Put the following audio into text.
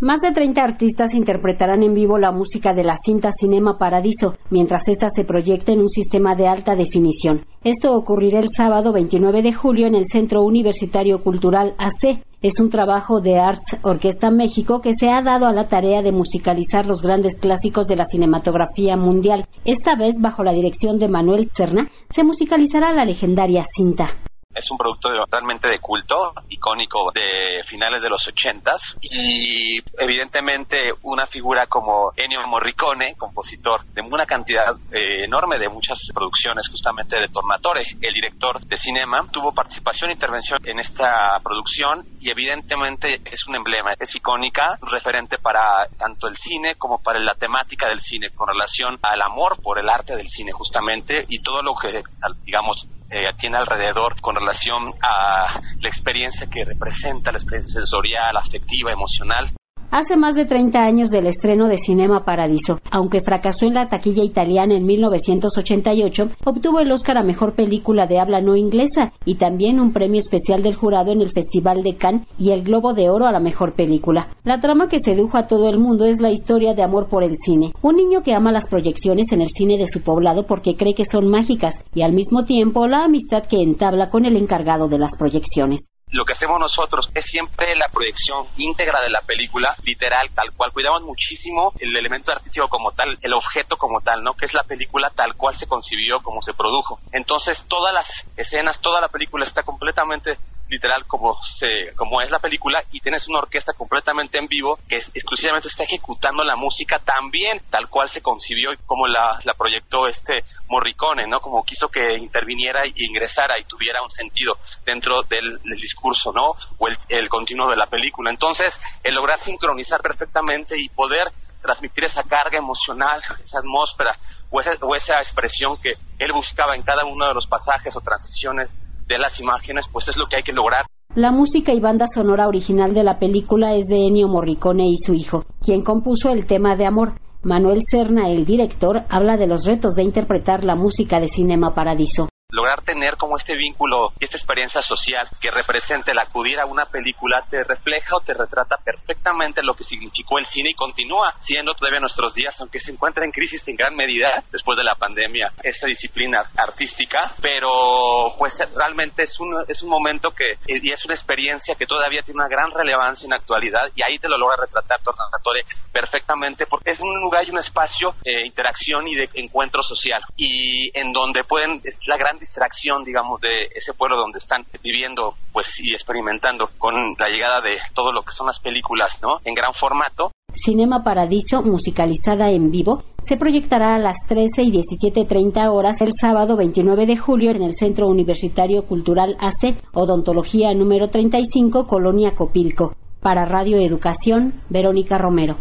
Más de 30 artistas interpretarán en vivo la música de la cinta Cinema Paradiso, mientras ésta se proyecta en un sistema de alta definición. Esto ocurrirá el sábado 29 de julio en el Centro Universitario Cultural AC. Es un trabajo de Arts Orquesta México que se ha dado a la tarea de musicalizar los grandes clásicos de la cinematografía mundial. Esta vez, bajo la dirección de Manuel Serna, se musicalizará la legendaria cinta. Es un producto realmente de culto, icónico de finales de los ochentas. Y evidentemente una figura como Ennio Morricone, compositor de una cantidad eh, enorme de muchas producciones justamente de Tornatore, el director de cinema, tuvo participación e intervención en esta producción y evidentemente es un emblema, es icónica, referente para tanto el cine como para la temática del cine con relación al amor por el arte del cine justamente y todo lo que digamos eh, tiene alrededor con relación a la experiencia que representa, la experiencia sensorial, afectiva, emocional Hace más de 30 años del estreno de Cinema Paradiso, aunque fracasó en la taquilla italiana en 1988, obtuvo el Oscar a Mejor Película de Habla No Inglesa y también un premio especial del jurado en el Festival de Cannes y el Globo de Oro a la Mejor Película. La trama que sedujo a todo el mundo es la historia de amor por el cine. Un niño que ama las proyecciones en el cine de su poblado porque cree que son mágicas y al mismo tiempo la amistad que entabla con el encargado de las proyecciones lo que hacemos nosotros es siempre la proyección íntegra de la película, literal, tal cual. Cuidamos muchísimo el elemento artístico como tal, el objeto como tal, ¿no? Que es la película tal cual se concibió, como se produjo. Entonces, todas las escenas, toda la película está completamente literal como se como es la película y tienes una orquesta completamente en vivo que es, exclusivamente está ejecutando la música también tal cual se concibió y como la, proyectó este Morricone, ¿no? Como quiso que interviniera y ingresara y tuviera un sentido dentro del, discurso, ¿no? O el, el continuo de la película. Entonces, el lograr sincronizar perfectamente y poder transmitir esa carga emocional, esa atmósfera o esa, o esa expresión que él buscaba en cada uno de los pasajes o transiciones las imágenes, pues es lo que hay que lograr. La música y banda sonora original de la película es de Ennio Morricone y su hijo, quien compuso el tema de amor. Manuel Serna, el director, habla de los retos de interpretar la música de Cinema Paradiso lograr tener como este vínculo esta experiencia social que represente el acudir a una película te refleja o te retrata perfectamente lo que significó el cine y continúa siendo todavía nuestros días, aunque se encuentra en crisis en gran medida después de la pandemia, esta disciplina artística, pero pues realmente es un, es un momento que y es una experiencia que todavía tiene una gran relevancia en la actualidad y ahí te lo logra retratar Tornatore perfectamente porque es un lugar y un espacio de interacción y de encuentro social. Y en donde pueden, es la distracción, digamos, de ese pueblo donde están viviendo, pues, y experimentando con la llegada de todo lo que son las películas, ¿no? En gran formato. Cinema Paradiso, musicalizada en vivo, se proyectará a las 13 y 17.30 horas el sábado 29 de julio en el Centro Universitario Cultural AC, Odontología número 35, Colonia Copilco. Para Radio Educación, Verónica Romero.